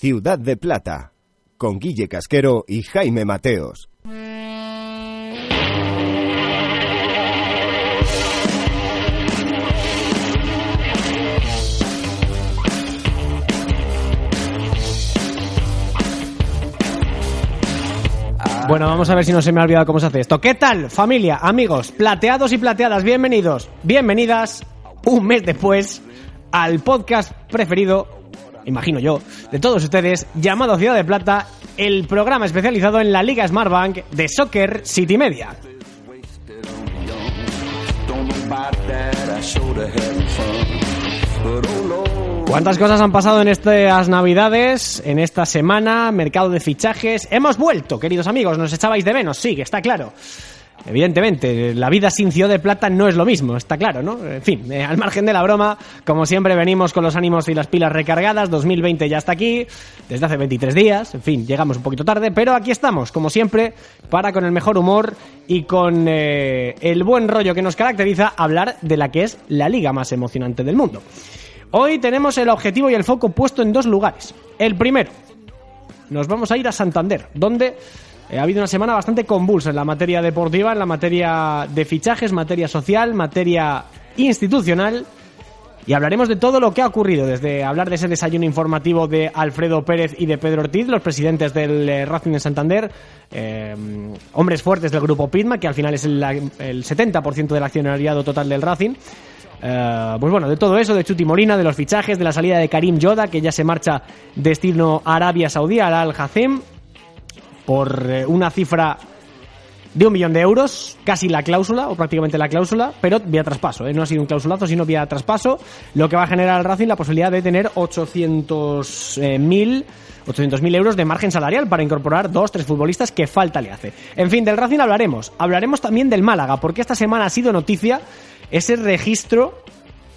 Ciudad de Plata, con Guille Casquero y Jaime Mateos. Bueno, vamos a ver si no se me ha olvidado cómo se hace esto. ¿Qué tal, familia, amigos, plateados y plateadas? Bienvenidos, bienvenidas, un mes después, al podcast preferido, imagino yo, de todos ustedes, llamado Ciudad de Plata, el programa especializado en la Liga Smartbank de Soccer City Media. ¿Cuántas cosas han pasado en estas navidades, en esta semana, mercado de fichajes? Hemos vuelto, queridos amigos, nos echabais de menos, sí, está claro. Evidentemente, la vida sin Ciudad de Plata no es lo mismo, está claro, ¿no? En fin, eh, al margen de la broma, como siempre venimos con los ánimos y las pilas recargadas, 2020 ya está aquí, desde hace 23 días, en fin, llegamos un poquito tarde, pero aquí estamos, como siempre, para con el mejor humor y con eh, el buen rollo que nos caracteriza hablar de la que es la liga más emocionante del mundo. Hoy tenemos el objetivo y el foco puesto en dos lugares. El primero, nos vamos a ir a Santander, donde ha habido una semana bastante convulsa en la materia deportiva, en la materia de fichajes, materia social, materia institucional. Y hablaremos de todo lo que ha ocurrido, desde hablar de ese desayuno informativo de Alfredo Pérez y de Pedro Ortiz, los presidentes del eh, Racing de Santander, eh, hombres fuertes del grupo Pitma, que al final es el, el 70% del accionariado total del Racing. Eh, pues bueno, de todo eso, de Chuti Molina, de los fichajes, de la salida de Karim Yoda, que ya se marcha destino a Arabia Saudí, al Al Hazem, por eh, una cifra de un millón de euros, casi la cláusula, o prácticamente la cláusula, pero vía traspaso, ¿eh? no ha sido un clausulazo, sino vía traspaso, lo que va a generar al Racing la posibilidad de tener 800.000 800.000 euros de margen salarial para incorporar dos, tres futbolistas que falta le hace. En fin, del Racing hablaremos. Hablaremos también del Málaga, porque esta semana ha sido noticia ese registro,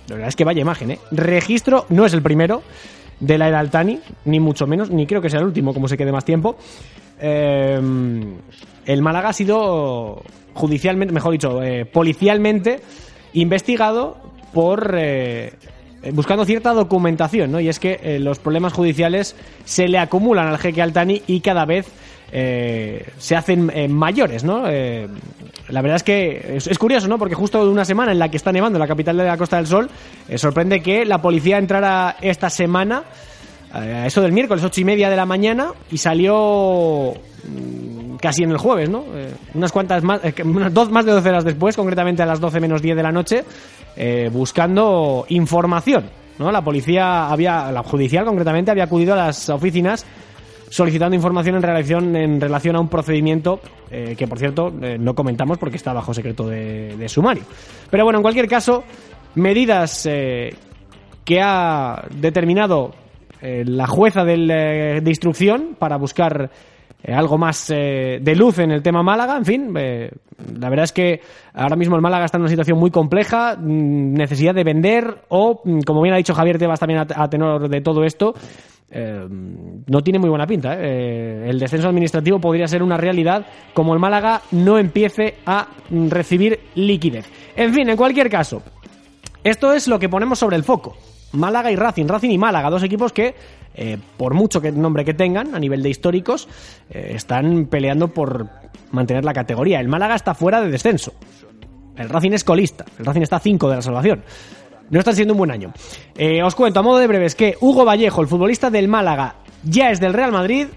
la verdad es que vaya imagen, ¿eh? Registro, no es el primero de la era Altani, ni mucho menos, ni creo que sea el último, como se quede más tiempo. Eh, el Málaga ha sido judicialmente, mejor dicho, eh, policialmente investigado por eh, buscando cierta documentación, ¿no? Y es que eh, los problemas judiciales se le acumulan al jeque Altani y cada vez se hacen mayores, ¿no? La verdad es que es, curioso, ¿no? Porque justo una semana en la que está nevando la capital de la Costa del Sol, sorprende que la policía entrara esta semana, a eso del miércoles, ocho y media de la mañana, y salió mm, casi en el jueves, ¿no? Eh, unas cuantas más, eh, unas dos, más de 12 horas después, concretamente a las 12 menos 10 de la noche, eh, buscando información, ¿no? La policía había, la judicial concretamente, había acudido a las oficinas solicitando información en relación, en relación a un procedimiento eh, que, por cierto, eh, no comentamos porque está bajo secreto de, sumario. Pero bueno, en cualquier caso, medidas eh, que ha determinado eh, la jueza eh, de instrucción para buscar eh, algo más de luz en el tema Málaga. En fin, la verdad es que ahora mismo el Málaga está en una situación muy compleja, mmm, necesidad de vender o, mmm, como bien ha dicho Javier Tebas también a, tenor de todo esto, no tiene muy buena pinta. el descenso administrativo podría ser una realidad como el Málaga no empiece a recibir liquidez. En fin, en cualquier caso, esto es lo que ponemos sobre el foco. Málaga y Racing, Racing y Málaga, dos equipos que, eh, por mucho que nombre que tengan a nivel de históricos, eh, están peleando por mantener la categoría. El Málaga está fuera de descenso. El Racing es colista. El Racing está a 5 de la salvación no está siendo un buen año. Eh, os cuento a modo de breves que Hugo Vallejo, el futbolista del Málaga, ya es del Real Madrid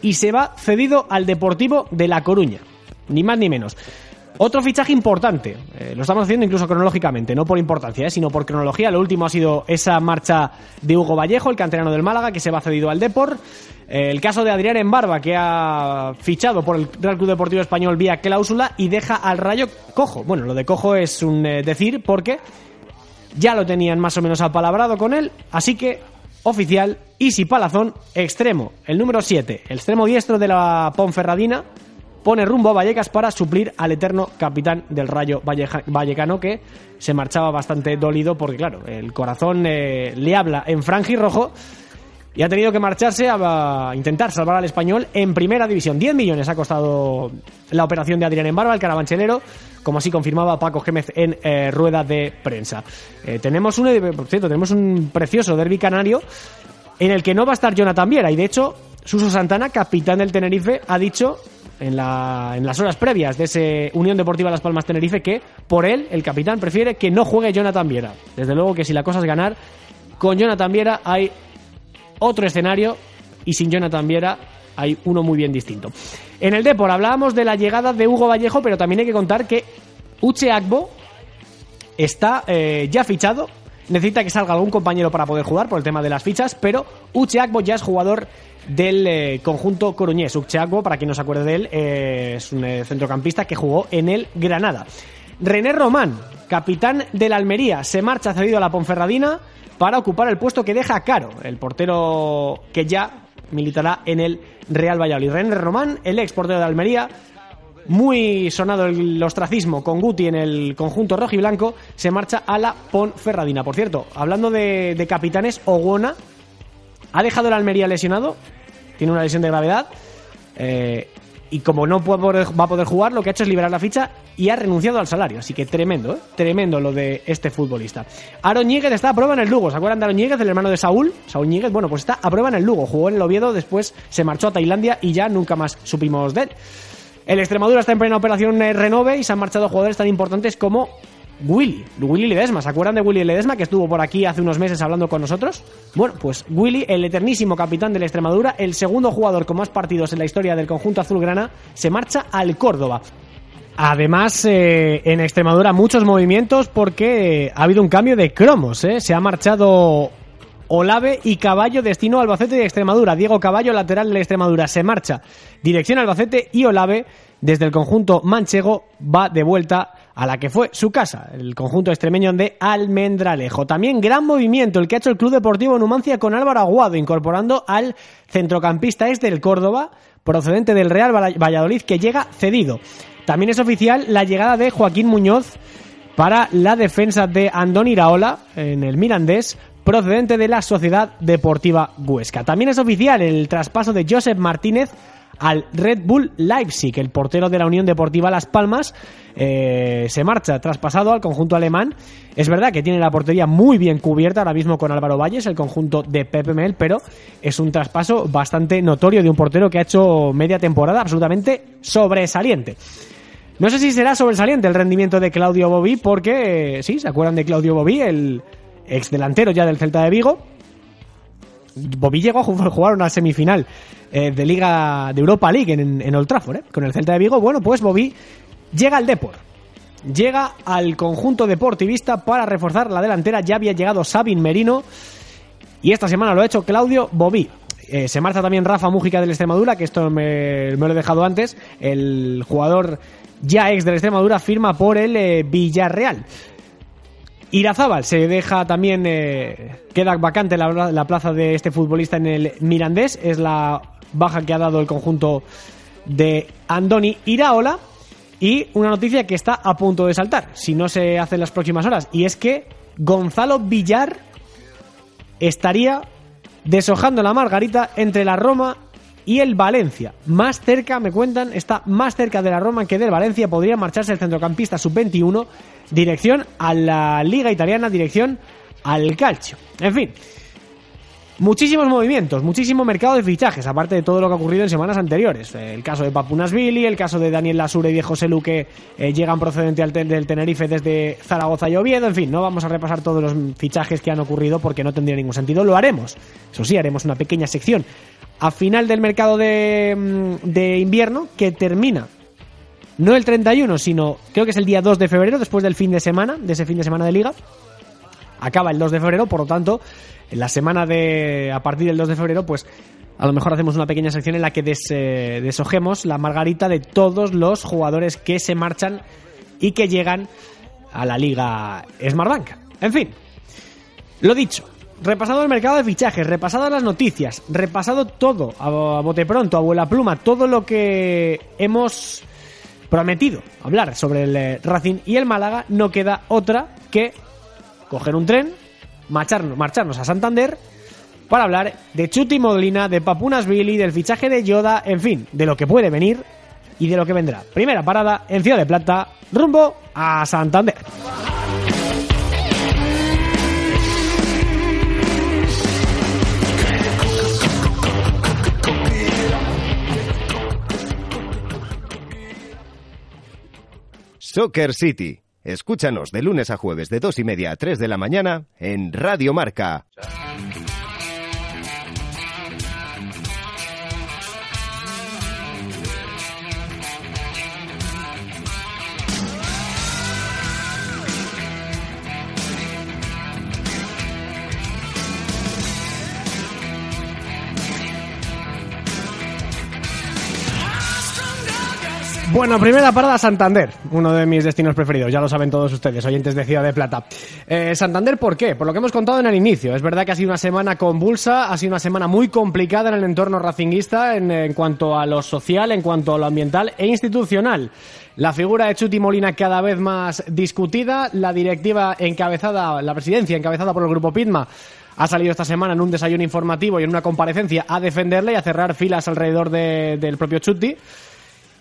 y se va cedido al Deportivo de La Coruña. Ni más ni menos. Otro fichaje importante, eh, lo estamos haciendo incluso cronológicamente, no por importancia, eh, sino por cronología. Lo último ha sido esa marcha de Hugo Vallejo, el canterano del Málaga, que se va cedido al Depor. Eh, el caso de Adrián Embarba, que ha fichado por el Real Club Deportivo Español vía cláusula y deja al Rayo cojo. Bueno, lo de cojo es un decir porque ya lo tenían más o menos apalabrado con él, así que oficial, Isi Palazón, extremo, el número 7, el extremo diestro de la Ponferradina, pone rumbo a Vallecas para suplir al eterno capitán del Rayo Vallecano que se marchaba bastante dolido porque claro, el corazón eh, le habla en franjirrojo y ha tenido que marcharse a, a, intentar salvar al español en primera división. 10 millones ha costado la operación de Adrián Embarba, el carabanchelero, como así confirmaba Paco Gémez en eh, rueda de prensa. Eh, tenemos un, por cierto, tenemos un precioso derby canario en el que no va a estar Jonathan Viera. Y de hecho, Suso Santana, capitán del Tenerife, ha dicho en, la, en las horas previas de ese Unión Deportiva Las Palmas Tenerife que por él, el capitán, prefiere que no juegue Jonathan Viera. Desde luego que si la cosa es ganar, con Jonathan Viera hay otro escenario y sin Jonathan Viera hay uno muy bien distinto. En el Depor hablábamos de la llegada de Hugo Vallejo, pero también hay que contar que Uche Agbo está eh, ya fichado. Necesita que salga algún compañero para poder jugar por el tema de las fichas, pero Uche Agbo ya es jugador del eh, conjunto coruñés. Uche Agbo, para quien no se acuerde de él, eh, es un centrocampista que jugó en el Granada. René Román, capitán del Almería, se marcha cedido a la Ponferradina para ocupar el puesto que deja Caro, el portero que ya militará en el Real Valladolid. René Román, el ex portero de Almería, muy sonado el ostracismo con Guti en el conjunto rojo y blanco, se marcha a la Ponferradina. Por cierto, hablando de, capitanes, Ogona ha dejado el Almería lesionado, tiene una lesión de gravedad. Eh, y como no va a poder jugar, lo que ha hecho es liberar la ficha y ha renunciado al salario. Así que tremendo, ¿eh? tremendo lo de este futbolista. Aaron Ñíguez está a prueba en el Lugo. ¿Se acuerdan de Aaron el hermano de Saúl? Saúl Ñíguez, bueno, pues está a prueba en el Lugo. Jugó en el Oviedo, después se marchó a Tailandia y ya nunca más supimos de él. El Extremadura está en plena operación eh, renove y se han marchado jugadores tan importantes como Willy, Willy Ledesma. ¿Se acuerdan de Willy Ledesma que estuvo por aquí hace unos meses hablando con nosotros? Bueno, pues Willy, el eternísimo capitán de la Extremadura, el segundo jugador con más partidos en la historia del conjunto azulgrana, se marcha al Córdoba. Además, eh, en Extremadura muchos movimientos porque ha habido un cambio de cromos. ¿eh? Se ha marchado Olave y Caballo, destino Albacete de Extremadura. Diego Caballo, lateral de Extremadura, se marcha. Dirección Albacete y Olave, desde el conjunto manchego, va de vuelta a la que fue su casa, el conjunto extremeño de Almendralejo. También gran movimiento el que ha hecho el Club Deportivo Numancia con Álvaro Aguado, incorporando al centrocampista este del Córdoba, procedente del Real Valladolid, que llega cedido. También es oficial la llegada de Joaquín Muñoz para la defensa de Andón Iraola en el Mirandés, procedente de la Sociedad Deportiva Huesca. También es oficial el traspaso de Josep Martínez al Red Bull Leipzig. El portero de la Unión Deportiva Las Palmas eh, se marcha traspasado al conjunto alemán. Es verdad que tiene la portería muy bien cubierta ahora mismo con Álvaro Valles, el conjunto de Pepe Mel, pero es un traspaso bastante notorio de un portero que ha hecho media temporada absolutamente sobresaliente. No sé si será sobresaliente el rendimiento de Claudio Bobí, porque, sí, ¿se acuerdan de Claudio Bobí, el ex delantero ya del Celta de Vigo? Bobby llegó a jugar una semifinal eh, de Liga de Europa League en, Old Trafford, eh, con el Celta de Vigo. Bueno, pues Bobby llega al Depor. Llega al conjunto deportivista para reforzar la delantera. Ya había llegado Sabin Merino. Y esta semana lo ha hecho Claudio Bobí. Eh, se marcha también Rafa Mújica del Extremadura, que esto me, lo he dejado antes. El jugador ya ex del Extremadura firma por el Villarreal. Irazábal se deja también, eh, queda vacante la, plaza de este futbolista en el Mirandés, es la baja que ha dado el conjunto de Andoni Iraola. Y una noticia que está a punto de saltar, si no se hace en las próximas horas, y es que Gonzalo Villar estaría deshojando la margarita entre la Roma y el Valencia. Más cerca, me cuentan, está más cerca de la Roma que del Valencia. Podría marcharse el centrocampista sub-21 dirección a la Liga Italiana, dirección al calcio. En fin, muchísimos movimientos, muchísimo mercado de fichajes, aparte de todo lo que ha ocurrido en semanas anteriores. El caso de Papunasvili, el caso de Daniel Lasure y de José Luque eh, llegan procedente del Tenerife desde Zaragoza y Oviedo. En fin, no vamos a repasar todos los fichajes que han ocurrido porque no tendría ningún sentido. Lo haremos. Eso sí, haremos una pequeña sección a final del mercado de, mm, de invierno que termina no el 31, sino creo que es el día 2 de febrero, después del fin de semana, de ese fin de semana de liga. Acaba el 2 de febrero, por lo tanto, en la semana de. a partir del 2 de febrero, pues a lo mejor hacemos una pequeña sección en la que eh, deshojemos la margarita de todos los jugadores que se marchan y que llegan a la liga Smartbank. En fin, lo dicho, repasado el mercado de fichajes, repasado las noticias, repasado todo a, bote pronto, a vuela pluma, todo lo que hemos prometido hablar sobre el eh, Racing y el Málaga, no queda otra que coger un tren, marcharnos, marcharnos a Santander para hablar de Chuti Modlina, de Papunas Billy, del fichaje de Yoda, en fin, de lo que puede venir y de lo que vendrá. Primera parada en Ciudad de Plata, rumbo a Santander. Soccer City. Escúchanos de lunes a jueves de dos y media a 3 de la mañana en Radio Marca. Bueno, primera parada Santander, uno de mis destinos preferidos, ya lo saben todos ustedes, oyentes de Ciudad de Plata. Eh, Santander, ¿por qué? Por lo que hemos contado en el inicio. Es verdad que ha sido una semana convulsa, ha sido una semana muy complicada en el entorno racinguista en, cuanto a lo social, en cuanto a lo ambiental e institucional. La figura de Chuti Molina cada vez más discutida, la directiva encabezada, la presidencia encabezada por el grupo Pitma ha salido esta semana en un desayuno informativo y en una comparecencia a defenderle y a cerrar filas alrededor de- del propio Chuti.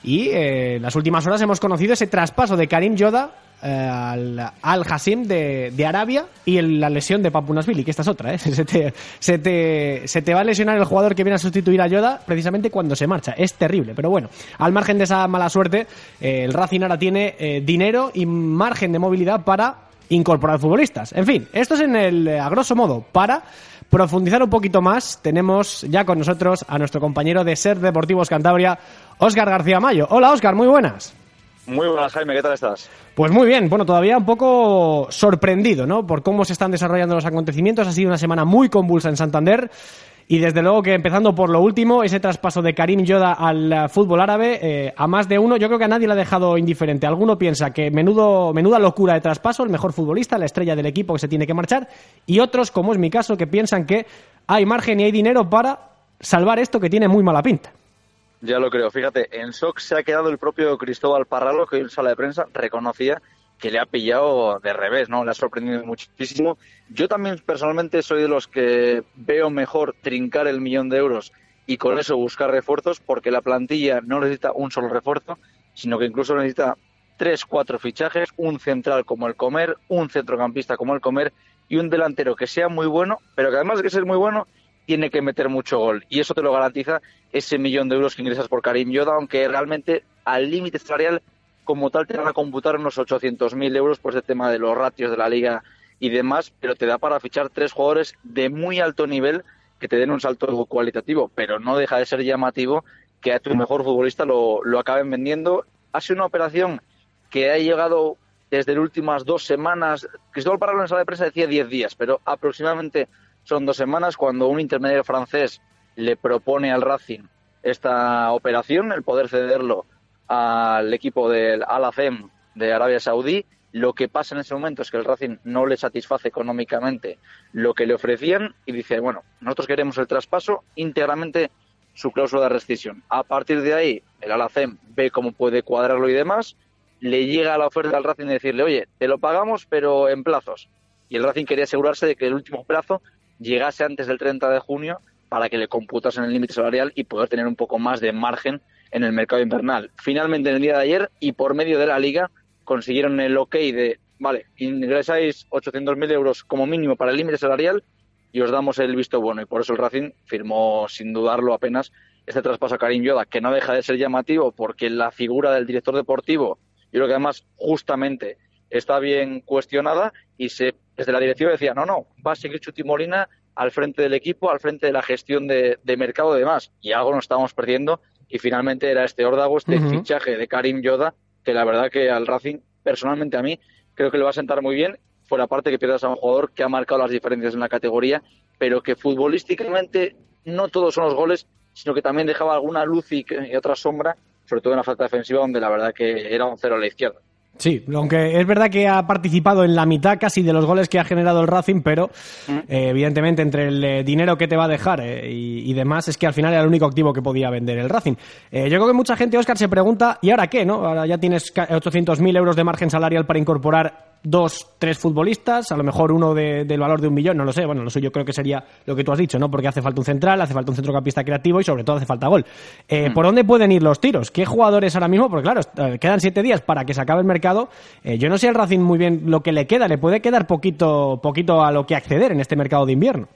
Y eh, en las últimas horas hemos conocido ese traspaso de Karim Yoda eh, al Al Hassim de, de Arabia y el- la lesión de Papunasvili, que esta es otra, ¿eh? Se te, se, te, se te va a lesionar el jugador que viene a sustituir a Yoda precisamente cuando se marcha. Es terrible, pero bueno, al margen de esa mala suerte, eh, el Racing ahora tiene dinero y margen de movilidad para incorporar futbolistas. En fin, esto es en el, a grosso modo, para profundizar un poquito más, tenemos ya con nosotros a nuestro compañero de Ser Deportivos Cantabria, Óscar García Mayo. Hola Óscar, muy buenas. Muy buenas, Jaime, ¿qué tal estás? Pues muy bien, bueno, todavía un poco sorprendido, ¿no? Por cómo se están desarrollando los acontecimientos. Ha sido una semana muy convulsa en Santander. Y desde luego que empezando por lo último, ese traspaso de Karim Yoda al eh, fútbol árabe, eh, a más de uno, yo creo que a nadie le ha dejado indiferente. Alguno piensa que menudo, menuda locura de traspaso, el mejor futbolista, la estrella del equipo que se tiene que marchar, y otros, como es mi caso, que piensan que hay margen y hay dinero para salvar esto que tiene muy mala pinta. Ya lo creo. Fíjate, en shock se ha quedado el propio Cristóbal Parralo, que hoy en sala de prensa reconocía que le ha pillado de revés, ¿no? Le ha sorprendido muchísimo. Yo también personalmente soy de los que veo mejor trincar el millón de euros y con eso buscar refuerzos, porque la plantilla no necesita un solo refuerzo, sino que incluso necesita tres, cuatro fichajes, un central como el Comer, un centrocampista como el Comer y un delantero que sea muy bueno, pero que además de que ser muy bueno, tiene que meter mucho gol. Y eso te lo garantiza ese millón de euros que ingresas por Karim Yoda, aunque realmente al límite salarial como tal te van a computar unos 800.000 euros por ese tema de los ratios de la liga y demás, pero te da para fichar tres jugadores de muy alto nivel que te den un salto cualitativo, pero no deja de ser llamativo que a tu mejor futbolista lo, lo acaben vendiendo. Ha sido una operación que ha llegado desde las últimas dos semanas. Cristóbal Parralo en sala de prensa decía 10 días, pero aproximadamente son dos semanas cuando un intermediario francés le propone al Racing esta operación, el poder cederlo al equipo del Al Azem de Arabia Saudí. Lo que pasa en ese momento es que el Racing no le satisface económicamente lo que le ofrecían y dice, bueno, nosotros queremos el traspaso íntegramente su cláusula de rescisión. A partir de ahí, el Alacem ve cómo puede cuadrarlo y demás, le llega la oferta al Racing de decirle, oye, te lo pagamos, pero en plazos. Y el Racing quería asegurarse de que el último plazo llegase antes del 30 de junio para que le computasen el límite salarial y poder tener un poco más de margen en el mercado invernal. Finalmente, en el día de ayer, y por medio de la liga, consiguieron el ok de, vale, ingresáis 800.000 euros como mínimo para el límite salarial y os damos el visto bueno. Y por eso el Racing firmó, sin dudarlo apenas, este traspaso a Karim Yoda, que no deja de ser llamativo porque la figura del director deportivo, yo creo que además justamente está bien cuestionada y se desde la directiva decía, no, no, va a seguir Chuti Molina al frente del equipo, al frente de la gestión de, de mercado y demás. Y algo nos estábamos perdiendo y finalmente era este órdago, este fichaje de Karim Yoda, que la verdad que al Racing, personalmente a mí, creo que le va a sentar muy bien, fuera parte que pierdas a un jugador que ha marcado las diferencias en la categoría, pero que futbolísticamente no todos son los goles, sino que también dejaba alguna luz y, y otra sombra, sobre todo en la falta defensiva, donde la verdad que era un cero a la izquierda. Sí, aunque es verdad que ha participado en la mitad casi de los goles que ha generado el Racing, pero eh, evidentemente entre el eh, dinero que te va a dejar eh, y, y demás es que al final era el único activo que podía vender el Racing. Eh, yo creo que mucha gente, Oscar, se pregunta, ¿y ahora qué? no? Ahora ya tienes ca- 800.000 euros de margen salarial para incorporar dos, tres futbolistas, a lo mejor uno de- del valor de un millón, no lo sé. Bueno, lo suyo creo que sería lo que tú has dicho, ¿no? Porque hace falta un central, hace falta un centrocampista creativo y sobre todo hace falta gol. Eh, ¿Por dónde pueden ir los tiros? ¿Qué jugadores ahora mismo? Porque claro, eh, quedan siete días para que se acabe el mercado. Eh, yo no sé al Racing muy bien lo que le queda, le puede quedar poquito, poquito a lo que acceder en este mercado de invierno.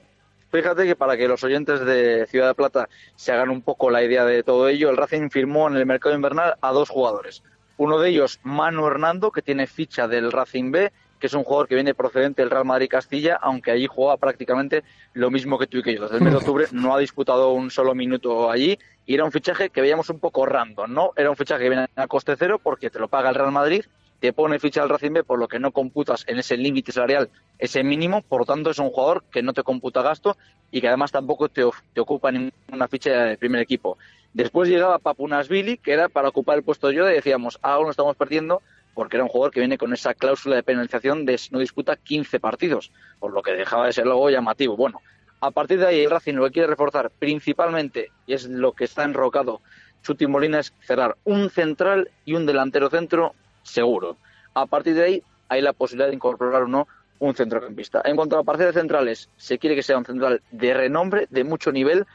Fíjate que para que los oyentes de Ciudad de Plata se hagan un poco la idea de todo ello, el Racing firmó en el mercado invernal a dos jugadores. Uno de ellos, Manu Hernando, que tiene ficha del Racing B, que es un jugador que viene procedente del Real Madrid Castilla, aunque allí juega prácticamente lo mismo que tú y que yo. Desde el mes de octubre no ha disputado un solo minuto allí y era un fichaje que veíamos un poco random, ¿no? Era un fichaje que viene a coste cero porque te lo paga el Real Madrid, te pone ficha al Racing B, por lo que no computas en ese límite salarial ese mínimo, por lo tanto es un jugador que no te computa gasto y que además tampoco te, te ocupa ninguna ficha de primer equipo. Después llegaba Papunasvili, que era para ocupar el puesto de yo y decíamos, ahora lo estamos perdiendo porque era un jugador que viene con esa cláusula de penalización de no disputa 15 partidos, por lo que dejaba de ser algo llamativo. Bueno, a partir de ahí el Racing lo que quiere reforzar principalmente, y es lo que está enrocado Chuti Molina, es cerrar un central y un delantero centro seguro. A partir de ahí hay la posibilidad de incorporar o no un centrocampista. En cuanto a la partida de centrales, se quiere que sea un central de renombre, de mucho nivel.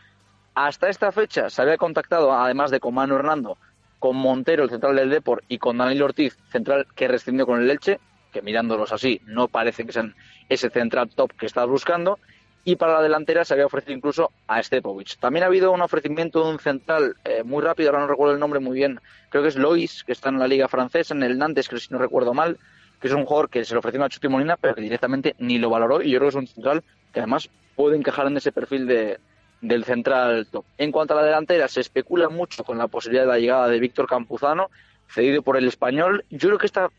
Hasta esta fecha se había contactado, además de con Manu Hernando, con Montero, el central del Deport, y con Daniel Ortiz, central que rescindió con el Leche, que mirándolos así no parece que sean ese central top que estás buscando. Y para la delantera se había ofrecido incluso a Stepovic. También ha habido un ofrecimiento de un central eh, muy rápido, ahora no recuerdo el nombre muy bien, creo que es Lois, que está en la liga francesa, en el Nantes, que si no recuerdo mal, que es un jugador que se le ofreció a Chuti Molina, pero que directamente ni lo valoró. Y yo creo que es un central que además puede encajar en ese perfil de, del central top. En cuanto a la delantera, se especula mucho con la posibilidad de la llegada de Víctor Campuzano, cedido por el español. Yo creo que esta,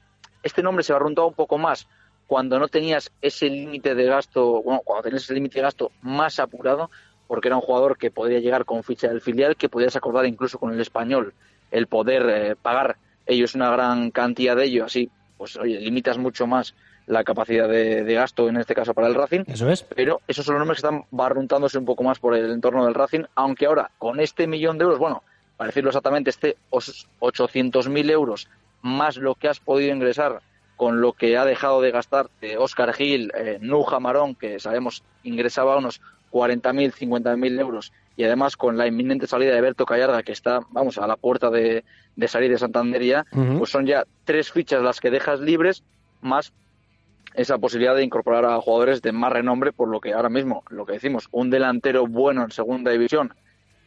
este nombre se va a un poco más cuando no tenías ese límite de gasto, bueno, cuando tenías ese límite de gasto más apurado, porque era un jugador que podría llegar con ficha del filial, que podías acordar incluso con el español el poder eh, pagar ellos una gran cantidad de ello, así, pues oye, limitas mucho más la capacidad de, gasto, en este caso para el Racing. Eso es. Pero esos son los nombres que están barruntándose un poco más por el entorno del Racing, aunque ahora con este millón de euros, bueno, para decirlo exactamente, este 800.000 euros más lo que has podido ingresar con lo que ha dejado de gastar Oscar Gil, eh, Nuja Marón, que sabemos ingresaba unos 40.000, 50.000 euros, y además con la inminente salida de Berto Callarga, que está, vamos, a la puerta de, salir de Santandería, pues son ya tres fichas las que dejas libres, más esa posibilidad de incorporar a jugadores de más renombre, por lo que ahora mismo, lo que decimos, un delantero bueno en segunda división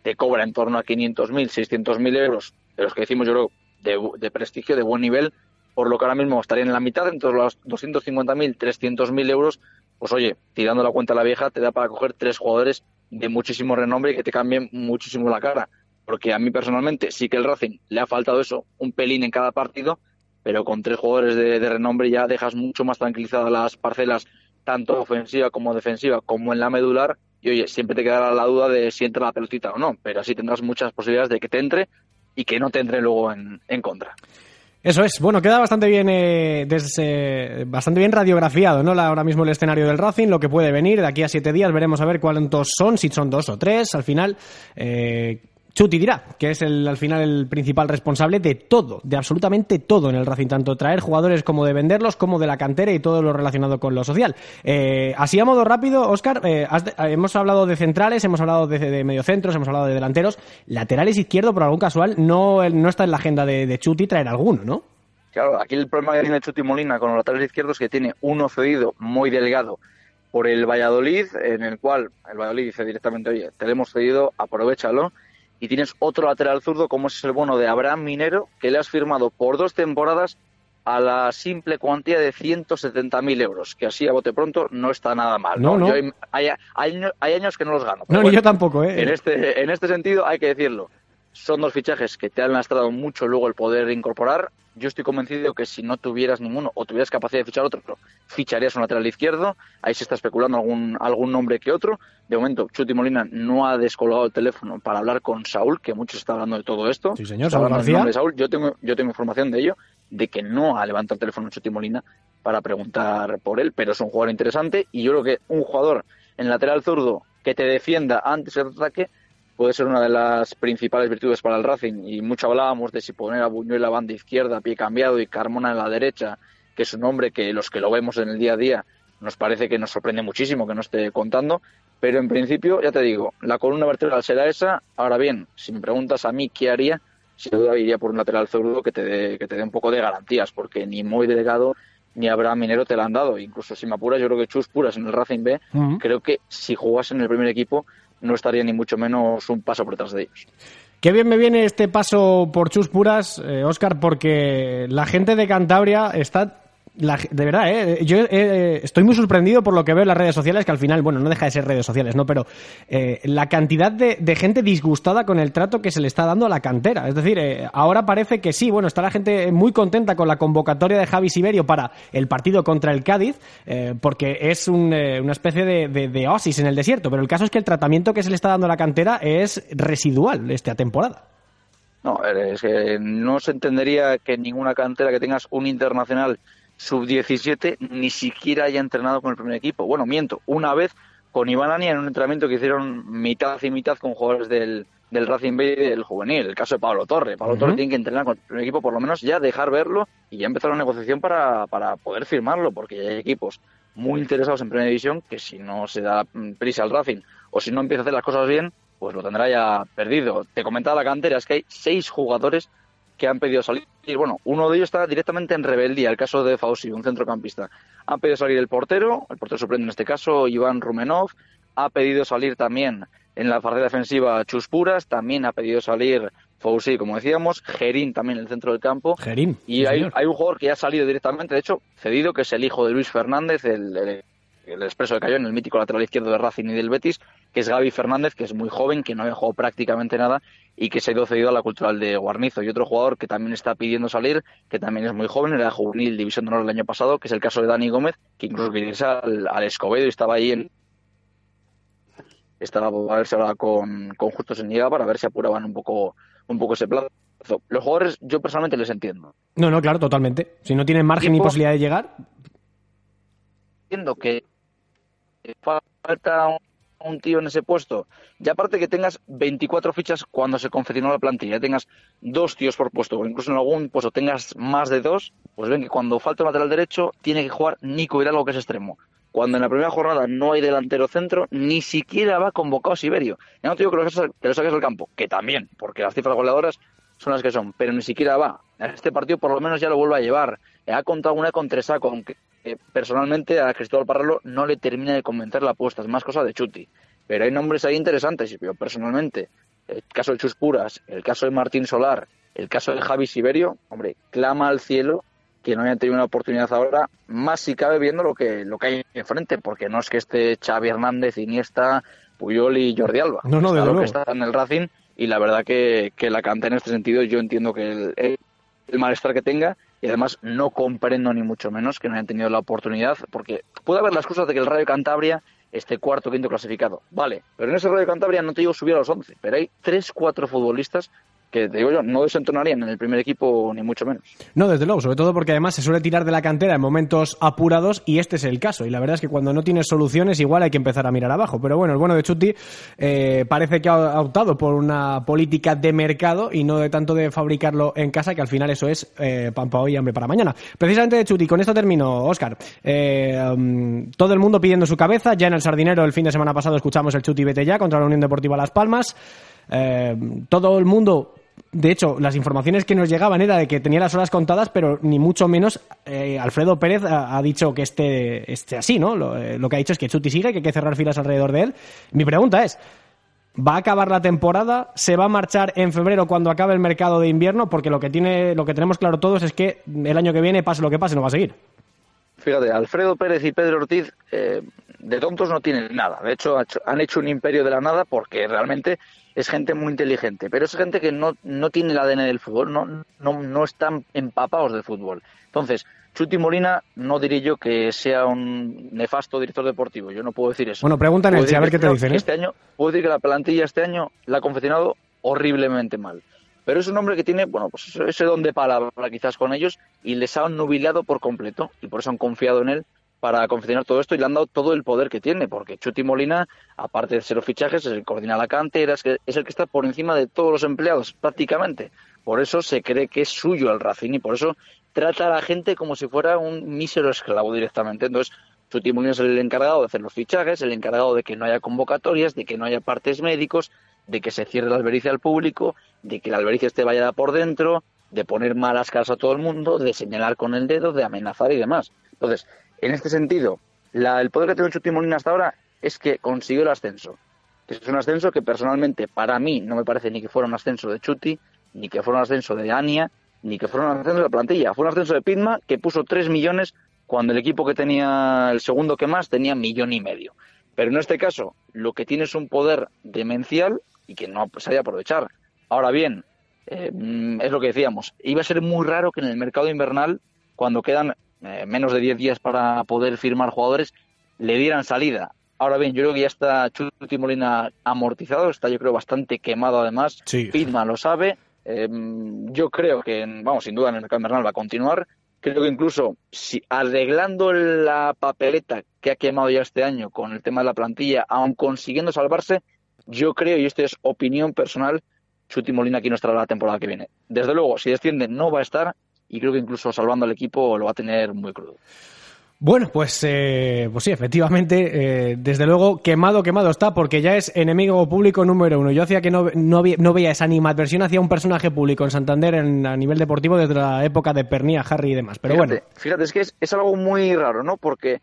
te cobra en torno a 500.000, 600.000 euros, de los que decimos yo creo de, de, prestigio, de buen nivel, por lo que ahora mismo estaría en la mitad, entre los 250.000, 300.000 euros, pues oye, tirando la cuenta a la vieja, te da para coger tres jugadores de muchísimo renombre y que te cambien muchísimo la cara. Porque a mí personalmente sí que el Racing le ha faltado eso, un pelín en cada partido, pero con tres jugadores de, renombre ya dejas mucho más tranquilizadas las parcelas, tanto ofensiva como defensiva, como en la medular. Y oye, siempre te quedará la duda de si entra la pelotita o no, pero así tendrás muchas posibilidades de que te entre y que no te entre luego en, contra. Eso es, bueno, queda bastante bien eh, bastante bien radiografiado, ¿no? ahora mismo el escenario del Racing, lo que puede venir, de aquí a siete días veremos a ver cuántos son, si son dos o tres, al final. Eh, Chuti dirá, que es el, al final el principal responsable de todo, de absolutamente todo en el Racing, tanto traer jugadores como de venderlos, como de la cantera y todo lo relacionado con lo social. Eh, así a modo rápido, Oscar, eh, hemos hablado de centrales, hemos hablado de, mediocentros, hemos hablado de delanteros, laterales izquierdo, por algún casual, no, no está en la agenda de, Chuti traer alguno, ¿no? Claro, aquí el problema que tiene Chuti Molina con los laterales izquierdos es que tiene uno cedido muy delgado por el Valladolid, en el cual el Valladolid dice directamente, oye, te lo hemos cedido, aprovechalo y tienes otro lateral zurdo como es el bono de Abraham Minero, que le has firmado por dos temporadas a la simple cuantía de 170.000 euros, que así a bote pronto no está nada mal. No, no. hay, años que no los gano. No, ni yo tampoco, ¿eh? En este, en este sentido hay que decirlo. Son dos fichajes que te han lastrado mucho luego el poder incorporar. Yo estoy convencido que si no tuvieras ninguno o tuvieras capacidad de fichar otro, ficharías un lateral izquierdo. Ahí se está especulando algún, algún nombre que otro. De momento, Chuti Molina no ha descolgado el teléfono para hablar con Saúl, que muchos están hablando de todo esto. Sí, señor, Saúl Saúl. Yo tengo, yo tengo información de ello, de que no ha levantado el teléfono Chuti Molina para preguntar por él, pero es un jugador interesante y yo creo que un jugador en lateral zurdo que te defienda antes del ataque puede ser una de las principales virtudes para el Racing. Y mucho hablábamos de si poner a Buñuel la banda izquierda, pie cambiado, y Carmona en la derecha, que es un hombre que los que lo vemos en el día a día nos parece que nos sorprende muchísimo que no esté contando. Pero en principio, ya te digo, la columna vertebral será esa. Ahora bien, si me preguntas a mí qué haría, sin duda iría por un lateral zurdo que te dé, que te dé un poco de garantías, porque ni muy delegado ni Abraham Minero te la han dado. Incluso si me apuras, yo creo que Chus Puras en el Racing B, creo que si jugas en el primer equipo no estaría ni mucho menos un paso por detrás de ellos. Qué bien me viene este paso por Chus Puras, Oscar, porque la gente de Cantabria está de verdad, ¿eh? yo eh, estoy muy sorprendido por lo que veo en las redes sociales, que al final, bueno, no deja de ser redes sociales, ¿no? Pero eh, la cantidad de, gente disgustada con el trato que se le está dando a la cantera. Es decir, ahora parece que sí, bueno, está la gente muy contenta con la convocatoria de Javi Siberio para el partido contra el Cádiz, porque es una especie de, de, oasis en el desierto. Pero el caso es que el tratamiento que se le está dando a la cantera es residual esta temporada. No, es que no se entendería que ninguna cantera que tengas un internacional sub-17 ni siquiera haya entrenado con el primer equipo. Bueno, miento, una vez con Iván Ania en un entrenamiento que hicieron mitad y mitad con jugadores del, del Racing B del juvenil, el caso de Pablo Torre. Pablo Torre tiene que entrenar con el primer equipo, por lo menos ya dejar verlo y ya empezar la negociación para, para poder firmarlo, porque ya hay equipos muy interesados en primera división que si no se da prisa al Racing o si no empieza a hacer las cosas bien, pues lo tendrá ya perdido. Te comentaba la cantera, es que hay seis jugadores que han pedido salir. Bueno, uno de ellos está directamente en rebeldía, el caso de Fausi, un centrocampista. Han pedido salir el portero, el portero suplente en este caso, Iván Rumenov. Ha pedido salir también en la parte defensiva Chuspuras, también ha pedido salir Fausi, como decíamos, Gerín también en el centro del campo. Gerín. Y hay, hay, un jugador que ya ha salido directamente, de hecho, cedido, que es el hijo de Luis Fernández, el el expreso de Cayón, el mítico lateral izquierdo de Racing y del Betis, que es Gaby Fernández, que es muy joven, que no había jugado prácticamente nada y que se ha ido cedido a la cultural de Guarnizo. Y otro jugador que también está pidiendo salir, que también es muy joven, era juvenil División de Honor el año pasado, que es el caso de Dani Gómez, que incluso quería irse al, Escobedo y estaba ahí en. Estaba a ver si ahora con, con Justo Señiga para ver si apuraban un poco, un poco ese plazo. Los jugadores, yo personalmente les entiendo. No, no, claro, totalmente. Si no tienen margen ni posibilidad de llegar. Entiendo que falta un, tío en ese puesto, ya aparte que tengas 24 fichas cuando se confeccionó la plantilla, tengas dos tíos por puesto, o incluso en algún puesto tengas más de dos, pues ven que cuando falta un lateral derecho tiene que jugar Nico Hidalgo, que es extremo. Cuando en la primera jornada no hay delantero centro, ni siquiera va convocado Siberio. Ya no te digo que lo, saques, que lo saques del campo, que también, porque las cifras goleadoras son las que son, pero ni siquiera va. Este partido por lo menos ya lo vuelve a llevar. Ha contado una con aunque personalmente a Cristóbal Parralo no le termina de convencer la apuesta, es más cosa de Chuti. Pero hay nombres ahí interesantes, yo personalmente, el caso de Chus Puras, el caso de Martín Solar, el caso de Javi Siberio, hombre, clama al cielo que no haya tenido una oportunidad ahora, más si cabe viendo lo que, lo que hay enfrente, porque no es que esté Xavi Hernández, Iniesta, Puyol y Jordi Alba. No, no, de lo que está en el Racing y la verdad que, que la canta en este sentido yo entiendo que el, el malestar que tenga y además no comprendo ni mucho menos que no hayan tenido la oportunidad, porque puede haber las cosas de que el Radio Cantabria esté cuarto quinto clasificado, vale, pero en ese Radio Cantabria no te digo subir a los 11, pero hay tres, cuatro futbolistas que te digo yo, no desentonarían en el primer equipo ni mucho menos. No, desde luego, sobre todo porque además se suele tirar de la cantera en momentos apurados y este es el caso. Y la verdad es que cuando no tienes soluciones igual hay que empezar a mirar abajo. Pero bueno, el bueno de Chuti eh, parece que ha optado por una política de mercado y no de tanto de fabricarlo en casa, que al final eso es eh, pan para hoy y hambre para mañana. Precisamente de Chuti, con esto termino, Oscar. Eh, um, todo el mundo pidiendo su cabeza. Ya en el Sardinero el fin de semana pasado escuchamos el Chuti vete ya contra la Unión Deportiva Las Palmas. Eh, todo el mundo de hecho, las informaciones que nos llegaban era de que tenía las horas contadas, pero ni mucho menos eh, Alfredo Pérez ha, dicho que esté, esté así, ¿no? Eh, lo, que ha dicho es que Chuti sigue, que hay que cerrar filas alrededor de él. Mi pregunta es, ¿va a acabar la temporada? ¿Se va a marchar en febrero cuando acabe el mercado de invierno? Porque lo que, tiene, lo que tenemos claro todos es que el año que viene, pase lo que pase, no va a seguir. Fíjate, Alfredo Pérez y Pedro Ortiz de tontos no tienen nada. De hecho, han hecho un imperio de la nada porque realmente es gente muy inteligente, pero es gente que no, no tiene el ADN del fútbol, no, no, no están empapados del fútbol. Entonces, Chuti Molina no diré yo que sea un nefasto director deportivo, yo no puedo decir eso. Bueno, pregúntale a ver qué te dicen. ¿eh? Este año, puedo decir que la plantilla este año la ha confeccionado horriblemente mal. Pero es un hombre que tiene, bueno, pues ese don de palabra quizás con ellos y les ha nubilado por completo y por eso han confiado en él para confeccionar todo esto y le han dado todo el poder que tiene, porque Chuti Molina, aparte de ser los fichajes, es el que coordina la cantera, es, que, es el que está por encima de todos los empleados, prácticamente. Por eso se cree que es suyo el Racing y por eso trata a la gente como si fuera un mísero esclavo directamente. Entonces, Chuti Molina es el encargado de hacer los fichajes, el encargado de que no haya convocatorias, de que no haya partes médicos, de que se cierre la albericia al público, de que la albericia esté vallada por dentro, de poner malas caras a todo el mundo, de señalar con el dedo, de amenazar y demás. Entonces, en este sentido, el poder que tiene Chuti Molina hasta ahora es que consiguió el ascenso. que es un ascenso que personalmente para mí no me parece ni que fuera un ascenso de Chuti, ni que fuera un ascenso de Ania, ni que fuera un ascenso de la plantilla. Fue un ascenso de Pitma que puso 3 millones cuando el equipo que tenía el segundo que más tenía millón y medio. Pero en este caso, lo que tiene es un poder demencial y que no se haya aprovechar. Ahora bien, eh, es lo que decíamos, iba a ser muy raro que en el mercado invernal, cuando quedan eh, menos de 10 días para poder firmar jugadores, le dieran salida. Ahora bien, yo creo que ya está Chuti Molina amortizado, está yo creo bastante quemado además. Sí. Pitman lo sabe. Eh, yo creo que, vamos, sin duda en el mercado invernal va a continuar. Creo que incluso si arreglando la papeleta que ha quemado ya este año con el tema de la plantilla, aun consiguiendo salvarse, yo creo, y esto es opinión personal, Chuti Molina aquí no estará la temporada que viene. Desde luego, si desciende no va a estar y creo que incluso salvando al equipo lo va a tener muy crudo. Bueno, pues, eh, pues sí, efectivamente, eh, desde luego, quemado, quemado está, porque ya es enemigo público número uno. Yo hacía que no, no, no veía esa animadversión hacia un personaje público en Santander en- a nivel deportivo desde la época de Pernía, Harry y demás. Pero fíjate, bueno, fíjate, es que es, es algo muy raro, ¿no? Porque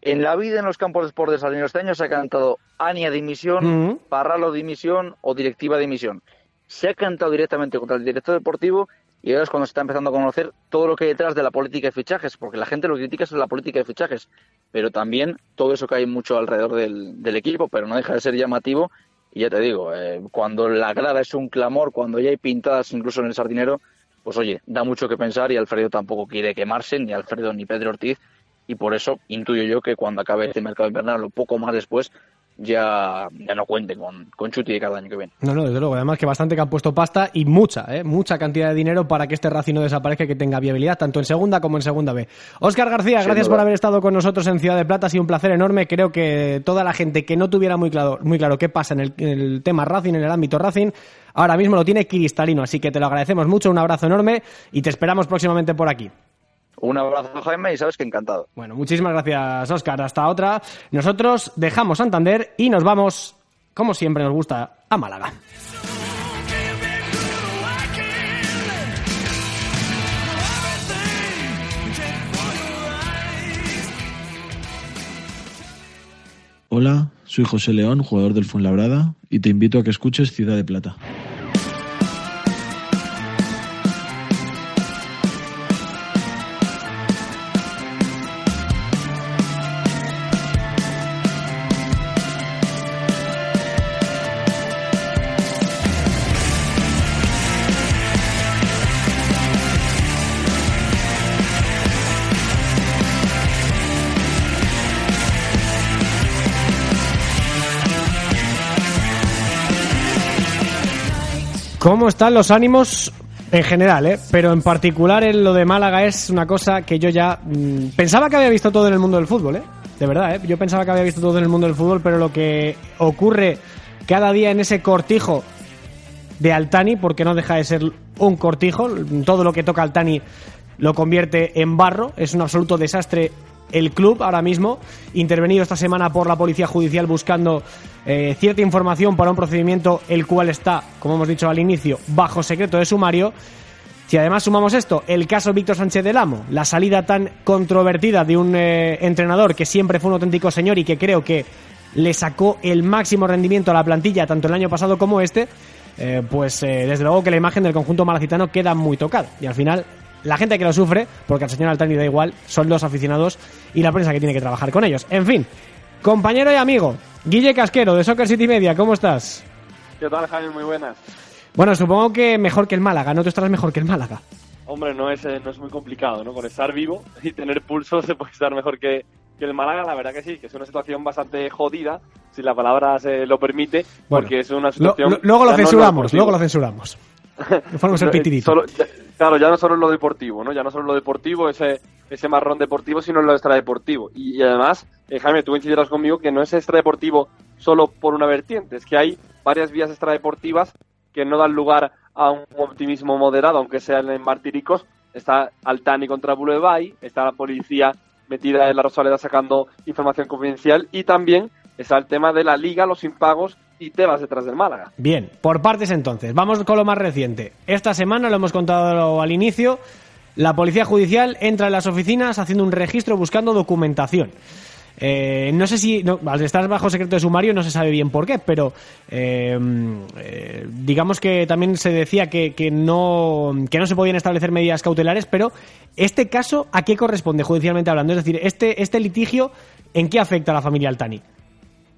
en la vida en los campos de deportes de Salinas este año se ha cantado Ania dimisión, Ujú. Parralo dimisión o directiva dimisión. Se ha cantado directamente contra el director deportivo y ahora es cuando se está empezando a conocer todo lo que hay detrás de la política de fichajes, porque la gente lo critica es la política de fichajes, pero también todo eso que hay mucho alrededor del, del equipo, pero no deja de ser llamativo. Y ya te digo, eh, cuando la grada es un clamor, cuando ya hay pintadas incluso en el sardinero, pues oye, da mucho que pensar y Alfredo tampoco quiere quemarse, ni Alfredo ni Pedro Ortiz, y por eso intuyo yo que cuando acabe este mercado invernal o poco más después, ya, ya no cuenten con, con Chuti de cada año que viene. no, no, desde luego, además que bastante que han puesto pasta y mucha, eh, mucha cantidad de dinero para que este Racing no desaparezca y que tenga viabilidad tanto en segunda como en segunda B. Óscar García, gracias por haber estado con nosotros en Ciudad de Plata, ha sido un placer enorme. Creo que toda la gente que no tuviera muy claro, muy claro qué pasa en el, en el tema Racing, en el ámbito Racing, ahora mismo lo tiene cristalino, así que te lo agradecemos mucho, un abrazo enorme y te esperamos próximamente por aquí. Un abrazo, Jaime, y sabes que encantado. Bueno, muchísimas gracias, Óscar. Hasta otra. Nosotros dejamos Santander y nos vamos, como siempre nos gusta, a Málaga. Hola, soy José León, jugador del Fuenlabrada, y te invito a que escuches Ciudad de Plata. ¿Cómo están los ánimos en general, eh? Pero en particular en lo de Málaga es una cosa que yo ya mm, pensaba que había visto todo en el mundo del fútbol, ¿eh? De verdad, ¿eh? Yo pensaba que había visto todo en el mundo del fútbol, pero lo que ocurre cada día en ese cortijo de Altani, porque no deja de ser un cortijo, todo lo que toca Altani lo convierte en barro, es un absoluto desastre el club ahora mismo, intervenido esta semana por la Policía Judicial buscando eh, cierta información para un procedimiento el cual está, como hemos dicho al inicio, bajo secreto de sumario. Si además sumamos esto, el caso Víctor Sánchez del Amo, la salida tan controvertida de un eh, entrenador que siempre fue un auténtico señor y que creo que le sacó el máximo rendimiento a la plantilla tanto el año pasado como este, eh, pues desde luego que la imagen del conjunto malacitano queda muy tocada. Y al final, la gente que lo sufre, porque al señor Altani da igual, son los aficionados y la prensa que tiene que trabajar con ellos. En fin, compañero y amigo, Guille Casquero de Soccer City Media, ¿cómo estás? ¿Qué tal, Jaime? Muy buenas. Bueno, supongo que mejor que el Málaga, no tú estarás mejor que el Málaga. Hombre, no es, eh, no es muy complicado, ¿no? Con estar vivo y tener pulso se puede estar mejor que, que el Málaga, la verdad que sí, que es una situación bastante jodida, si la palabra se lo permite, Bueno, porque es una situación... lo- luego lo no censuramos, luego lo censuramos. No, solo- claro, ya no solo en lo deportivo, ¿no? Ya no solo en lo deportivo, ese, ese marrón deportivo, sino en lo extradeportivo. Y, y además, eh, Jaime, tú coincidirás conmigo que no es extradeportivo solo por una vertiente, es que hay varias vías extradeportivas que no dan lugar a un optimismo moderado, aunque sean en martiricos. Está Altani contra Bulebay, está la policía metida en la Rosaleda sacando información confidencial y también está el tema de la liga, los impagos y Tebas detrás del Málaga. Bien, por partes entonces. Vamos con lo más reciente. Esta semana, lo hemos contado al inicio, la Policía Judicial entra en las oficinas haciendo un registro buscando documentación. Eh, no sé si, al estar bajo secreto de sumario no se sabe bien por qué, pero eh, eh, digamos que también se decía que, que, no, que no se podían establecer medidas cautelares, pero este caso, ¿a qué corresponde judicialmente hablando? Es decir, este, este litigio, ¿en qué afecta a la familia Altani?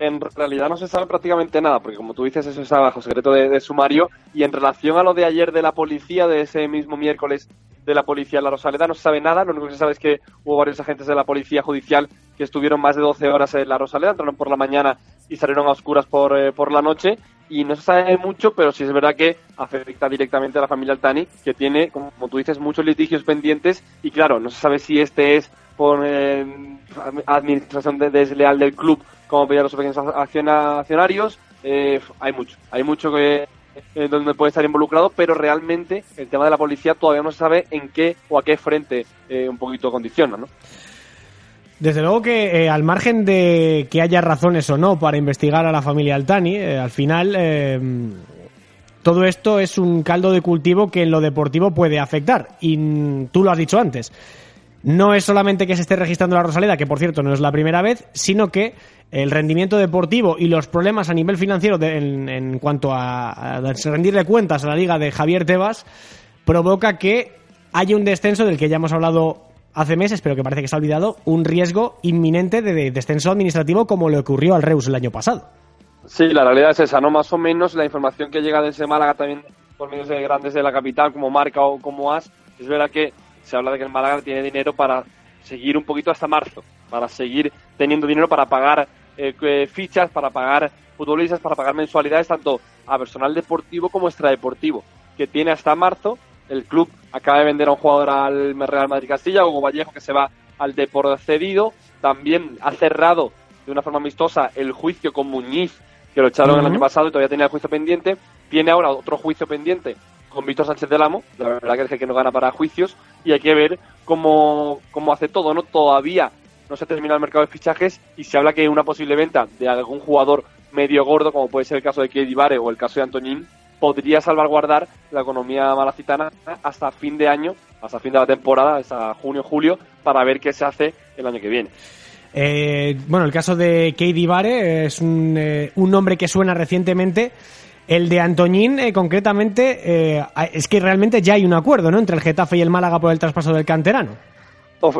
En realidad no se sabe prácticamente nada, porque como tú dices, eso está bajo secreto de, sumario. Y en relación a lo de ayer de la policía, de ese mismo miércoles de la policía en la Rosaleda, no se sabe nada. Lo único que se sabe es que hubo varios agentes de la policía judicial que estuvieron más de 12 horas en la Rosaleda, entraron por la mañana y salieron a oscuras por, eh, por la noche. Y no se sabe mucho, pero sí es verdad que afecta directamente a la familia Altani, que tiene, como, como tú dices, muchos litigios pendientes. Y claro, no se sabe si este es por eh, administración desleal del club pedir a los pequeños accionarios. Eh, hay mucho, hay mucho que eh, donde puede estar involucrado, pero realmente el tema de la policía todavía no se sabe en qué o a qué frente eh, un poquito condiciona, ¿no? Desde luego que eh, al margen de que haya razones o no para investigar a la familia Altani, eh, al final eh, todo esto es un caldo de cultivo que en lo deportivo puede afectar. Y tú lo has dicho antes. No es solamente que se esté registrando la Rosaleda, que por cierto no es la primera vez, sino que el rendimiento deportivo y los problemas a nivel financiero de, en, cuanto a, a, rendirle cuentas a la liga de Javier Tebas provoca que haya un descenso del que ya hemos hablado hace meses, pero que parece que se ha olvidado, un riesgo inminente de, de descenso administrativo como le ocurrió al Reus el año pasado. Sí, la realidad es esa, ¿no? Más o menos la información que llega desde Málaga también por medios de grandes de la capital, como Marca o como AS, es verdad que se habla de que el Málaga tiene dinero para seguir un poquito hasta marzo, para seguir teniendo dinero para pagar eh, fichas, para pagar futbolistas, para pagar mensualidades tanto a personal deportivo como extradeportivo, que tiene hasta marzo. El club acaba de vender a un jugador al Real Madrid Castilla, Hugo Vallejo, que se va al Depor cedido. También ha cerrado de una forma amistosa el juicio con Muñiz, que lo echaron uh -huh. el año pasado y todavía tenía el juicio pendiente. Tiene ahora otro juicio pendiente con Víctor Sánchez del Amo, la verdad que es el que no gana para juicios, y hay que ver cómo, cómo hace todo, ¿no? Todavía no se ha terminado el mercado de fichajes y se habla que una posible venta de algún jugador medio gordo, como puede ser el caso de Vare o el caso de Antoñín, podría salvaguardar la economía malacitana hasta fin de año, hasta fin de la temporada, hasta junio, julio, para ver qué se hace el año que viene. Eh, bueno, el caso de Katie es un, eh, un nombre que suena recientemente. El de Antoñín, eh, concretamente, eh, es que realmente ya hay un acuerdo ¿no? entre el Getafe y el Málaga por el traspaso del canterano.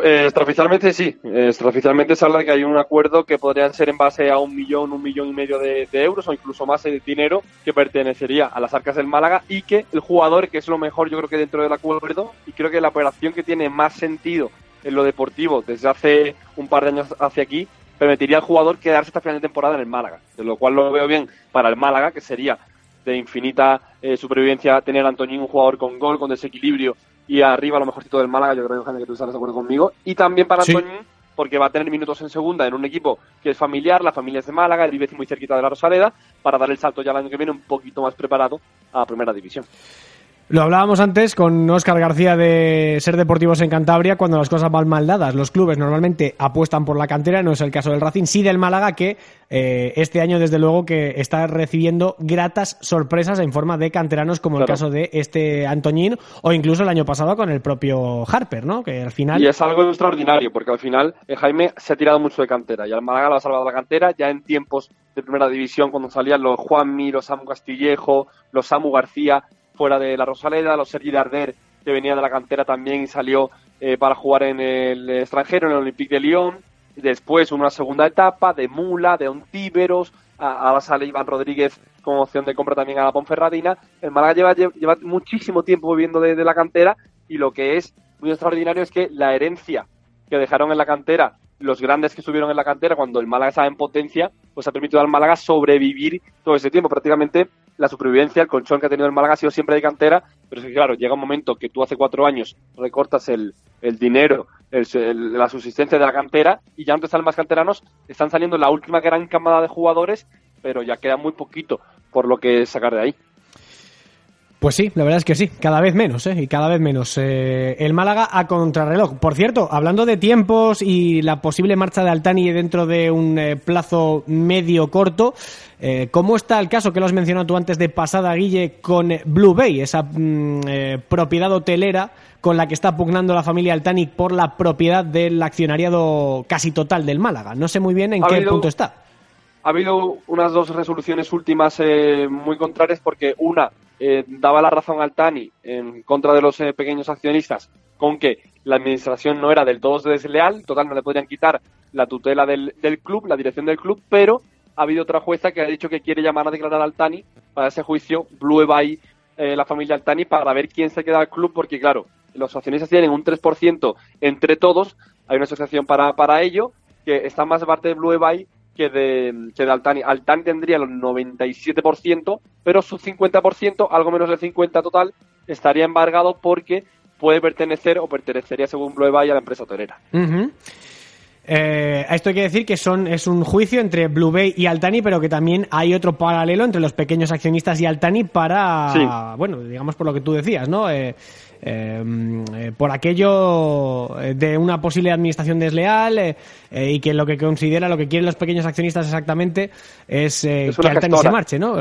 Eh, extraoficialmente sí, eh, extraoficialmente se habla de que hay un acuerdo que podrían ser en base a un millón, un millón y medio de, de, euros o incluso más de dinero que pertenecería a las arcas del Málaga y que el jugador, que es lo mejor yo creo que dentro del acuerdo y creo que la operación que tiene más sentido en lo deportivo desde hace un par de años hacia aquí permitiría al jugador quedarse hasta final de temporada en el Málaga, de lo cual lo veo bien para el Málaga, que sería de infinita eh, supervivencia tener a Antoñín un jugador con gol, con desequilibrio y arriba lo mejorcito del Málaga, yo creo que tú estás de acuerdo conmigo. Y también para sí. Antoñín, porque va a tener minutos en segunda en un equipo que es familiar, la familia es de Málaga, él vive muy cerquita de la Rosaleda, para dar el salto ya el año que viene un poquito más preparado a primera división. Lo hablábamos antes con Óscar García de Ser Deportivos en Cantabria, cuando las cosas van mal dadas. Los clubes normalmente apuestan por la cantera, no es el caso del Racing, sí del Málaga, que eh, este año, desde luego, que está recibiendo gratas sorpresas en forma de canteranos, como claro. el caso de este Antoñín, o incluso el año pasado con el propio Harper, ¿no? Que al final. Y es algo extraordinario, porque al final eh, Jaime se ha tirado mucho de cantera, y al Málaga lo ha salvado la cantera, ya en tiempos de primera división, cuando salían los Juanmi, los Samu Castillejo, los Samu García, fuera de la Rosaleda, los Sergi Darder, que venía de la cantera también y salió eh, para jugar en el extranjero, en el Olympique de Lyon. Después una segunda etapa de Mula, de Ontíberos, ahora sale Iván Rodríguez como opción de compra también a la Ponferradina. El Málaga lleva, lleva, muchísimo tiempo viviendo de, de, la cantera y lo que es muy extraordinario es que la herencia que dejaron en la cantera los grandes que estuvieron en la cantera cuando el Málaga estaba en potencia, pues ha permitido al Málaga sobrevivir todo ese tiempo. Prácticamente la supervivencia, el colchón que ha tenido el Málaga ha sido siempre de cantera, pero es que claro, llega un momento que tú hace cuatro años recortas el, el dinero, el, el, la subsistencia de la cantera y ya no te salen más canteranos, están saliendo la última gran camada de jugadores, pero ya queda muy poquito por lo que sacar de ahí. Pues sí, la verdad es que sí, cada vez menos, ¿eh? Y cada vez menos. Eh, el Málaga a contrarreloj. Por cierto, hablando de tiempos y la posible marcha de Altani dentro de un eh, plazo medio corto, eh, ¿cómo está el caso que lo has mencionado tú antes de pasada, Guille, con Blue Bay, esa mm, eh, propiedad hotelera con la que está pugnando la familia Altani por la propiedad del accionariado casi total del Málaga? No sé muy bien en qué punto está. Ha habido unas dos resoluciones últimas eh, muy contrarias porque una eh, daba la razón al Tani en contra de los eh, pequeños accionistas con que la administración no era del todo desleal, total no le podrían quitar la tutela del, del club, la dirección del club, pero ha habido otra jueza que ha dicho que quiere llamar a declarar al Tani para ese juicio Blue Bay, eh, la familia Altani, para ver quién se queda al club, porque claro, los accionistas tienen un 3% entre todos, hay una asociación para, para ello, que está más parte de Blue Bay que de, que de Altani. Altani tendría el 97%, pero su 50%, algo menos del 50% total, estaría embargado porque puede pertenecer o pertenecería, según Blue Bay, a la empresa hotelera. Ujú. Eh, a esto hay que decir que son, es un juicio entre Blue Bay y Altani, pero que también hay otro paralelo entre los pequeños accionistas y Altani para, Sí. bueno, digamos por lo que tú decías, ¿no? Eh, eh, eh, por aquello eh, de una posible administración desleal eh, eh, y que lo que considera, lo que quieren los pequeños accionistas exactamente es, eh, Es que Altani se marche, ¿no?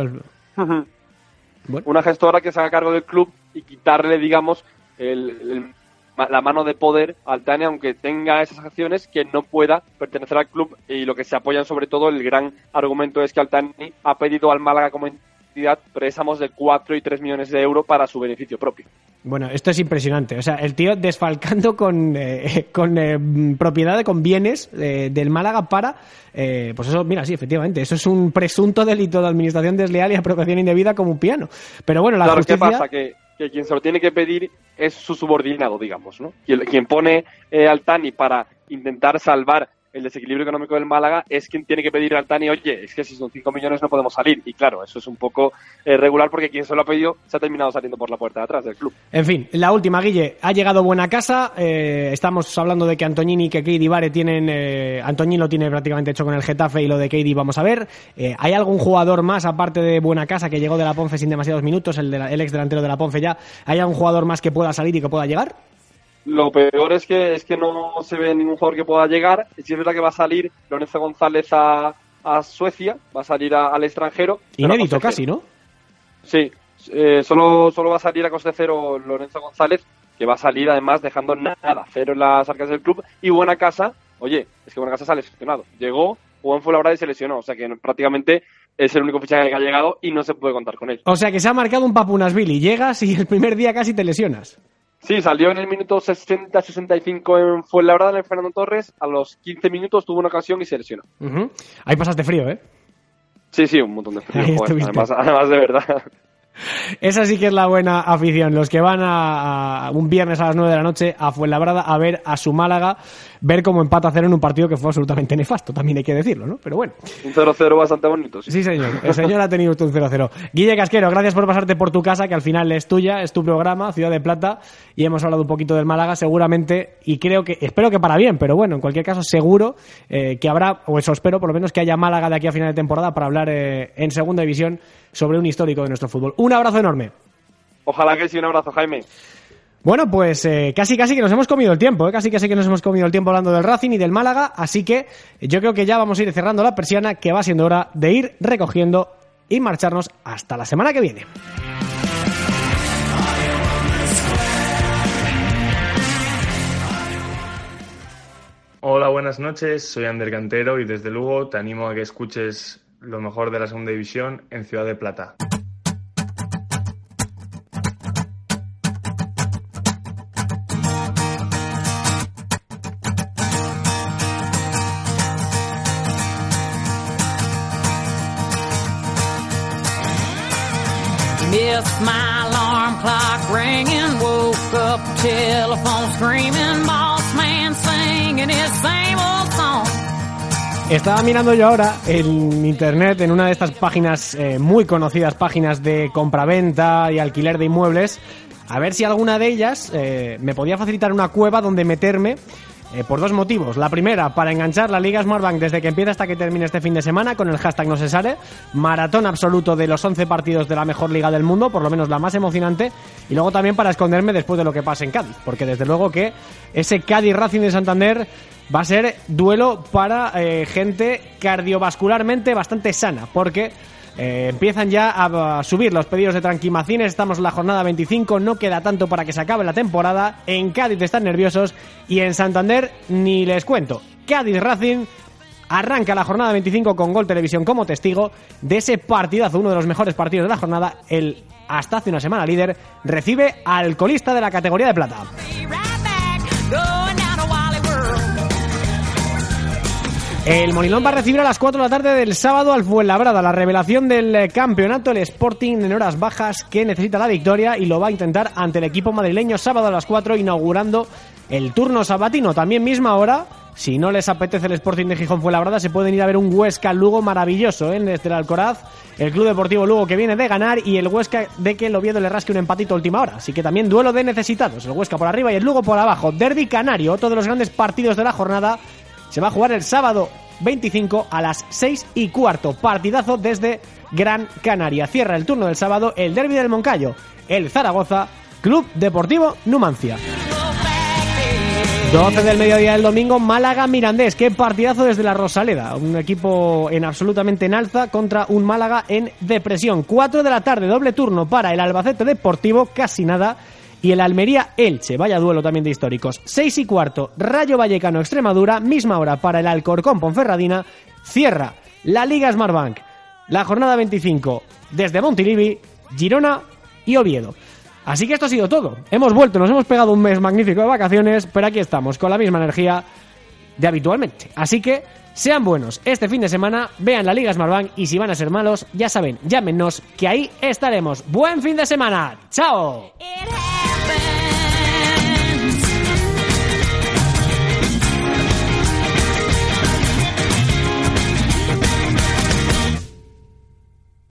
Bueno. Una gestora que se haga cargo del club y quitarle, digamos, el- la mano de poder al Tani, aunque tenga esas acciones, que no pueda pertenecer al club. Y lo que se apoyan, sobre todo, el gran argumento es que Altani ha pedido al Málaga como entidad préstamos de 4 y 3 millones de euros para su beneficio propio. Bueno, esto es impresionante. O sea, el tío desfalcando con, eh, con eh, propiedad, con bienes eh, del Málaga para. eh, pues eso, mira, sí, efectivamente. Eso es un presunto delito de administración desleal y apropiación indebida como un piano. Pero bueno, la claro, justicia. ¿qué pasa? Que, que quien se lo tiene que pedir es su subordinado, digamos, ¿no? Quien, quien pone eh, al Tani para intentar salvar el desequilibrio económico del Málaga es quien tiene que pedir al Tani, oye, es que si son 5 millones no podemos salir. Y claro, eso es un poco eh, regular porque quien se lo ha pedido se ha terminado saliendo por la puerta de atrás del club. En fin, la última, Guille. Ha llegado buena casa. eh, estamos hablando de que Antoñini y que Keidi Vare tienen. Eh, Antoñini lo tiene prácticamente hecho con el Getafe y lo de Keidi vamos a ver. Eh, ¿Hay algún jugador más, aparte de Buena Casa, que llegó de la Ponce sin demasiados minutos, el, de la- el ex delantero de la Ponce ya? ¿Hay algún jugador más que pueda salir y que pueda llegar? Lo peor es que es que no se ve ningún jugador que pueda llegar. Si es verdad que va a salir Lorenzo González a, a Suecia, va a salir a- al extranjero. Inédito casi, ¿no? Sí, eh, solo, solo va a salir a coste cero Lorenzo González, que va a salir además dejando nada, cero en las arcas del club. Y Buena Casa, oye, es que Buena Casa se ha lesionado. Llegó, jugó en Fuenlabrada y se lesionó. O sea que prácticamente es el único fichaje que ha llegado y no se puede contar con él. O sea que se ha marcado un Papunasvili. Llegas y el primer día casi te lesionas. Sí, salió en el minuto 60-65 en Fuenlabrada, en el Fernando Torres. A los 15 minutos tuvo una ocasión y se lesionó. Ujú. Ahí pasaste frío, ¿eh? Sí, sí, un montón de frío, joder, además de verdad. Esa sí que es la buena afición. Los que van a, a un viernes a las 9 de la noche a Fuenlabrada a ver a su Málaga, ver cómo empata a cero en un partido que fue absolutamente nefasto, también hay que decirlo, ¿no? Pero bueno. Un 0-0 bastante bonito. Sí. Sí, señor. El señor ha tenido usted un 0-0. Guille Casquero, gracias por pasarte por tu casa, que al final es tuya, es tu programa, Ciudad de Plata, y hemos hablado un poquito del Málaga, seguramente, y creo que, espero que para bien, pero bueno, en cualquier caso, seguro eh, que habrá, o eso espero, por lo menos que haya Málaga de aquí a final de temporada para hablar eh, en segunda división sobre un histórico de nuestro fútbol. Un abrazo enorme. Ojalá que sí, un abrazo, Jaime. Bueno, pues eh, casi casi que nos hemos comido el tiempo, ¿eh? casi casi que nos hemos comido el tiempo hablando del Racing y del Málaga, así que yo creo que ya vamos a ir cerrando la persiana, que va siendo hora de ir recogiendo y marcharnos hasta la semana que viene. Hola, buenas noches. Soy Ander Cantero y desde Lugo te animo a que escuches lo mejor de la segunda división en Ciudad de Plata. Estaba mirando yo ahora en internet, en una de estas páginas eh, muy conocidas, páginas de compraventa y alquiler de inmuebles, a ver si alguna de ellas eh, me podía facilitar una cueva donde meterme eh, por dos motivos. La primera, para enganchar la Liga Smartbank desde que empieza hasta que termine este fin de semana con el hashtag no se sale. Maratón absoluto de los 11 partidos de la mejor liga del mundo, por lo menos la más emocionante. Y luego también para esconderme después de lo que pase en Cádiz, porque desde luego que ese Cádiz Racing de Santander va a ser duelo para eh, gente cardiovascularmente bastante sana, porque eh, empiezan ya a, subir los pedidos de tranquimacines, estamos en la jornada 25, no queda tanto para que se acabe la temporada, en Cádiz están nerviosos y en Santander ni les cuento. Cádiz Racing arranca la jornada 25 con Gol Televisión como testigo de ese partidazo, uno de los mejores partidos de la jornada, el hasta hace una semana líder, recibe al colista de la categoría de plata. El Molinón va a recibir a las 4 de la tarde del sábado al Fuenlabrada, la revelación del eh, campeonato, el Sporting en horas bajas que necesita la victoria y lo va a intentar ante el equipo madrileño sábado a las 4 inaugurando el turno sabatino. También misma hora, si no les apetece el Sporting de Gijón Fuenlabrada, se pueden ir a ver un Huesca Lugo maravilloso ¿eh? desde el Alcoraz, el Club Deportivo Lugo que viene de ganar y el Huesca de que el Oviedo le rasque un empatito última hora. Así que también duelo de necesitados, el Huesca por arriba y el Lugo por abajo. Derby Canario, otro de los grandes partidos de la jornada se va a jugar el sábado 25 a las 6 y cuarto. Partidazo desde Gran Canaria. Cierra el turno del sábado el derby del Moncayo. El Zaragoza, Club Deportivo Numancia. 12 del mediodía del domingo, Málaga Mirandés. Qué partidazo desde la Rosaleda. Un equipo en absolutamente en alza contra un Málaga en depresión. 4 de la tarde, doble turno para el Albacete Deportivo, casi nada. Y el Almería Elche, vaya duelo también de históricos. 6 y cuarto, Rayo Vallecano Extremadura, misma hora para el Alcorcón Ponferradina. Cierra la Liga Smartbank. La jornada 25 desde Montilivi, Girona y Oviedo. Así que esto ha sido todo. Hemos vuelto, nos hemos pegado un mes magnífico de vacaciones, pero aquí estamos con la misma energía de habitualmente. Así que sean buenos este fin de semana, vean la Liga Smartbank y si van a ser malos, ya saben, llámenos que ahí estaremos. Buen fin de semana. ¡Chao!